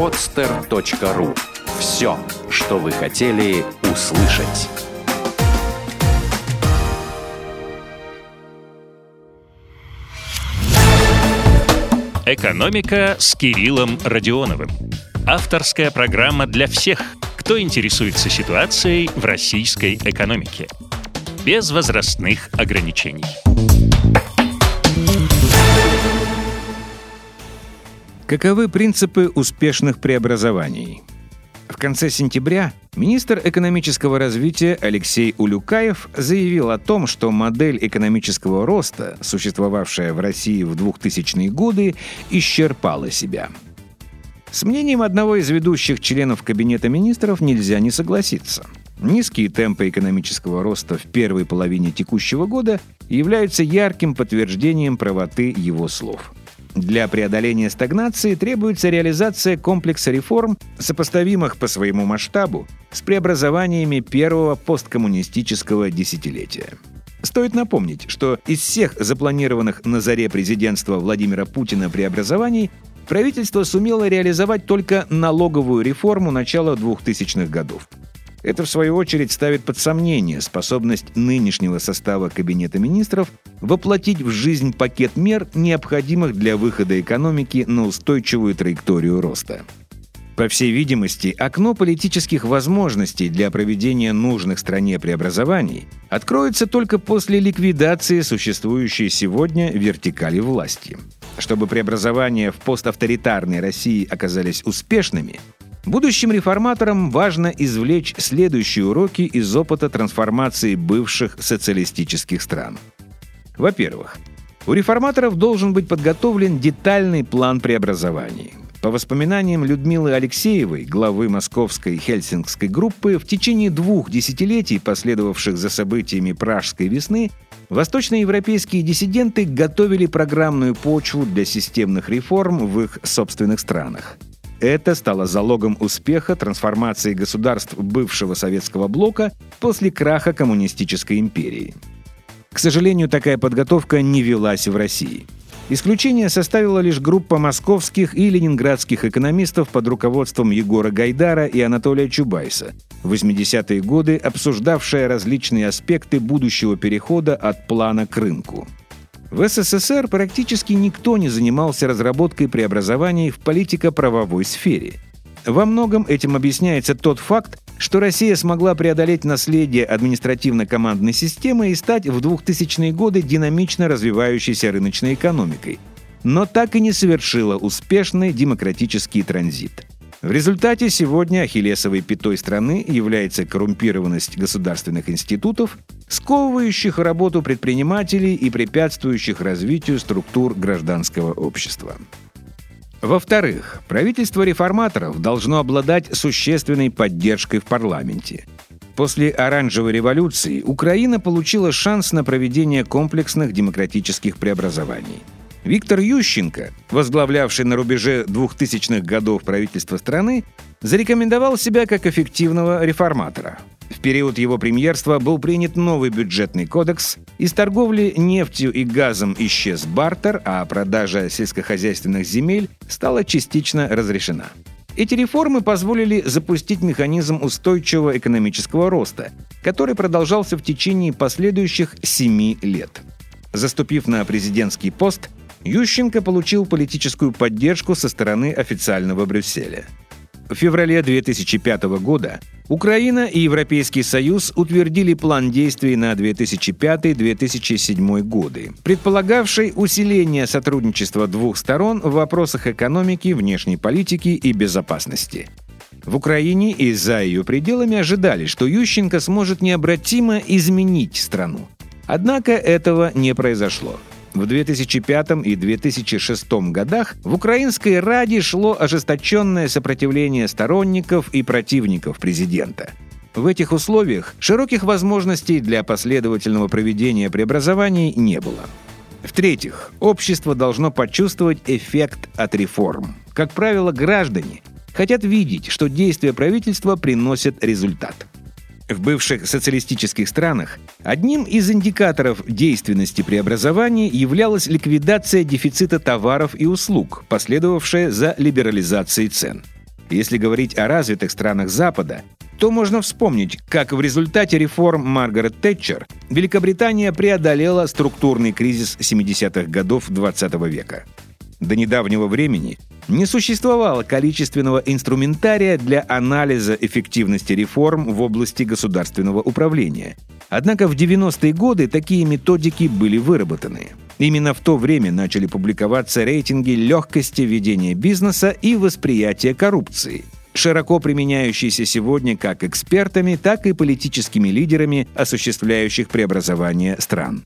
podster.ru. Все, что вы хотели услышать. «Экономика» с Кириллом Родионовым. Авторская программа для всех, кто интересуется ситуацией в российской экономике. Без возрастных ограничений. Каковы принципы успешных преобразований? В конце сентября министр экономического развития Алексей Улюкаев заявил о том, что модель экономического роста, существовавшая в России в 2000-е годы, исчерпала себя. С мнением одного из ведущих членов Кабинета министров нельзя не согласиться. Низкие темпы экономического роста в первой половине текущего года являются ярким подтверждением правоты его слов – для преодоления стагнации требуется реализация комплекса реформ, сопоставимых по своему масштабу с преобразованиями первого посткоммунистического десятилетия. Стоит напомнить, что из всех запланированных на заре президентства Владимира Путина преобразований правительство сумело реализовать только налоговую реформу начала 2000-х годов – это, в свою очередь, ставит под сомнение способность нынешнего состава Кабинета министров воплотить в жизнь пакет мер, необходимых для выхода экономики на устойчивую траекторию роста. По всей видимости, окно политических возможностей для проведения нужных стране преобразований откроется только после ликвидации существующей сегодня вертикали власти. Чтобы преобразования в поставторитарной России оказались успешными, Будущим реформаторам важно извлечь следующие уроки из опыта трансформации бывших социалистических стран. Во-первых, у реформаторов должен быть подготовлен детальный план преобразований. По воспоминаниям Людмилы Алексеевой, главы московской хельсингской группы, в течение двух десятилетий, последовавших за событиями Пражской весны, восточноевропейские диссиденты готовили программную почву для системных реформ в их собственных странах – это стало залогом успеха трансформации государств бывшего советского блока после краха коммунистической империи. К сожалению, такая подготовка не велась в России. Исключение составила лишь группа московских и ленинградских экономистов под руководством Егора Гайдара и Анатолия Чубайса, в 80-е годы обсуждавшая различные аспекты будущего перехода от плана к рынку. В СССР практически никто не занимался разработкой преобразований в политико-правовой сфере. Во многом этим объясняется тот факт, что Россия смогла преодолеть наследие административно-командной системы и стать в 2000-е годы динамично развивающейся рыночной экономикой, но так и не совершила успешный демократический транзит – в результате сегодня ахиллесовой пятой страны является коррумпированность государственных институтов, сковывающих работу предпринимателей и препятствующих развитию структур гражданского общества. Во-вторых, правительство реформаторов должно обладать существенной поддержкой в парламенте. После оранжевой революции Украина получила шанс на проведение комплексных демократических преобразований – Виктор Ющенко, возглавлявший на рубеже 2000-х годов правительство страны, зарекомендовал себя как эффективного реформатора. В период его премьерства был принят новый бюджетный кодекс, из торговли нефтью и газом исчез бартер, а продажа сельскохозяйственных земель стала частично разрешена. Эти реформы позволили запустить механизм устойчивого экономического роста, который продолжался в течение последующих семи лет. Заступив на президентский пост, Ющенко получил политическую поддержку со стороны официального Брюсселя. В феврале 2005 года Украина и Европейский Союз утвердили план действий на 2005-2007 годы, предполагавший усиление сотрудничества двух сторон в вопросах экономики, внешней политики и безопасности. В Украине и за ее пределами ожидали, что Ющенко сможет необратимо изменить страну. Однако этого не произошло – в 2005 и 2006 годах в Украинской Раде шло ожесточенное сопротивление сторонников и противников президента. В этих условиях широких возможностей для последовательного проведения преобразований не было. В-третьих, общество должно почувствовать эффект от реформ. Как правило, граждане хотят видеть, что действия правительства приносят результат – в бывших социалистических странах одним из индикаторов действенности преобразований являлась ликвидация дефицита товаров и услуг, последовавшая за либерализацией цен. Если говорить о развитых странах Запада, то можно вспомнить, как в результате реформ Маргарет Тэтчер Великобритания преодолела структурный кризис 70-х годов XX -го века. До недавнего времени не существовало количественного инструментария для анализа эффективности реформ в области государственного управления. Однако в 90-е годы такие методики были выработаны. Именно в то время начали публиковаться рейтинги легкости ведения бизнеса и восприятия коррупции – широко применяющийся сегодня как экспертами, так и политическими лидерами, осуществляющих преобразование стран.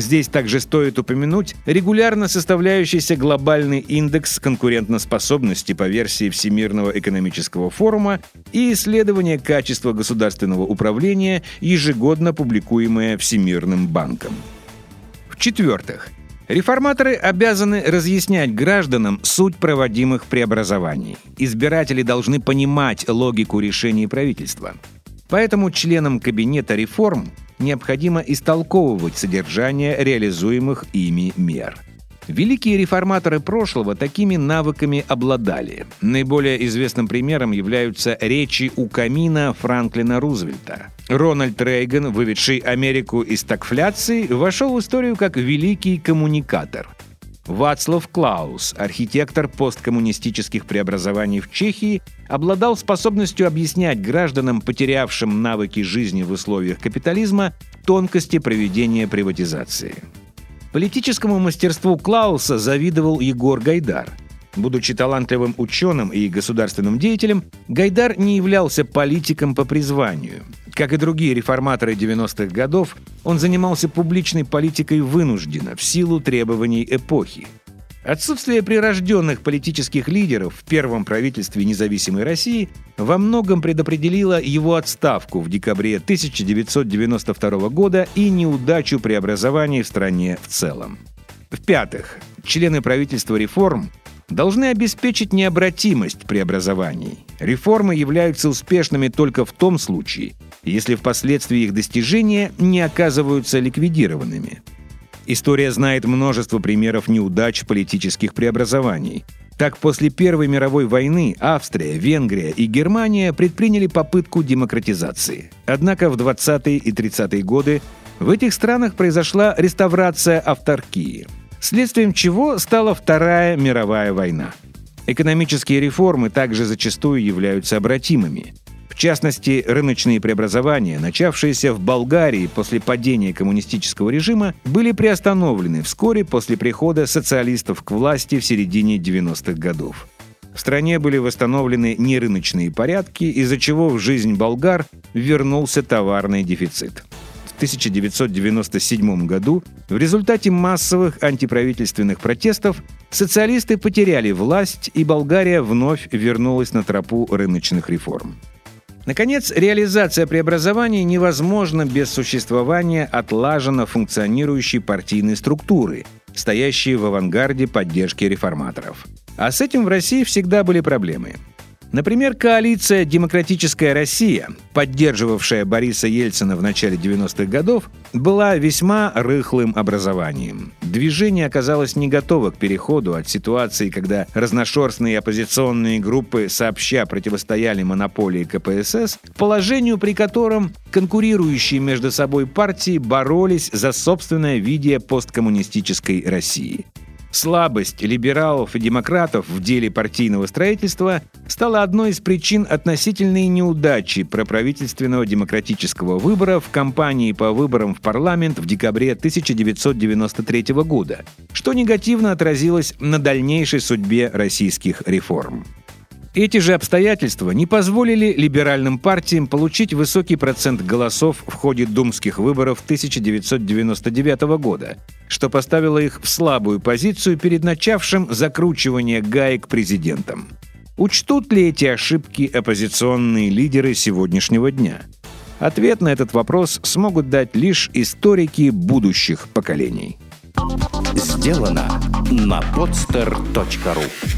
Здесь также стоит упомянуть регулярно составляющийся глобальный индекс конкурентоспособности по версии Всемирного экономического форума и исследование качества государственного управления, ежегодно публикуемое Всемирным банком. В-четвертых, Реформаторы обязаны разъяснять гражданам суть проводимых преобразований. Избиратели должны понимать логику решений правительства. Поэтому членам Кабинета реформ необходимо истолковывать содержание реализуемых ими мер – Великие реформаторы прошлого такими навыками обладали. Наиболее известным примером являются речи у камина Франклина Рузвельта. Рональд Рейган, выведший Америку из стагфляции, вошел в историю как великий коммуникатор. Вацлав Клаус, архитектор посткоммунистических преобразований в Чехии, обладал способностью объяснять гражданам, потерявшим навыки жизни в условиях капитализма, тонкости проведения приватизации. Политическому мастерству Клауса завидовал Егор Гайдар. Будучи талантливым ученым и государственным деятелем, Гайдар не являлся политиком по призванию. Как и другие реформаторы 90-х годов, он занимался публичной политикой вынужденно, в силу требований эпохи – Отсутствие прирожденных политических лидеров в первом правительстве независимой России во многом предопределило его отставку в декабре 1992 года и неудачу преобразований в стране в целом. В-пятых, члены правительства реформ должны обеспечить необратимость преобразований. Реформы являются успешными только в том случае, если впоследствии их достижения не оказываются ликвидированными – История знает множество примеров неудач политических преобразований. Так, после Первой мировой войны Австрия, Венгрия и Германия предприняли попытку демократизации. Однако в 20-е и 30-е годы в этих странах произошла реставрация авторкии, следствием чего стала Вторая мировая война. Экономические реформы также зачастую являются обратимыми – в частности, рыночные преобразования, начавшиеся в Болгарии после падения коммунистического режима, были приостановлены вскоре после прихода социалистов к власти в середине 90-х годов. В стране были восстановлены нерыночные порядки, из-за чего в жизнь болгар вернулся товарный дефицит. В 1997 году в результате массовых антиправительственных протестов социалисты потеряли власть, и Болгария вновь вернулась на тропу рыночных реформ. Наконец, реализация преобразований невозможна без существования отлаженно функционирующей партийной структуры, стоящей в авангарде поддержки реформаторов. А с этим в России всегда были проблемы. Например, коалиция «Демократическая Россия», поддерживавшая Бориса Ельцина в начале 90-х годов, была весьма рыхлым образованием. Движение оказалось не готово к переходу от ситуации, когда разношерстные оппозиционные группы сообща противостояли монополии КПСС, к положению, при котором конкурирующие между собой партии боролись за собственное видение посткоммунистической России. Слабость либералов и демократов в деле партийного строительства стала одной из причин относительной неудачи проправительственного демократического выбора в кампании по выборам в парламент в декабре 1993 года, что негативно отразилось на дальнейшей судьбе российских реформ. Эти же обстоятельства не позволили либеральным партиям получить высокий процент голосов в ходе думских выборов 1999 года, что поставило их в слабую позицию перед начавшим закручивание гаек президентом. Учтут ли эти ошибки оппозиционные лидеры сегодняшнего дня? Ответ на этот вопрос смогут дать лишь историки будущих поколений. Сделано на podster.ru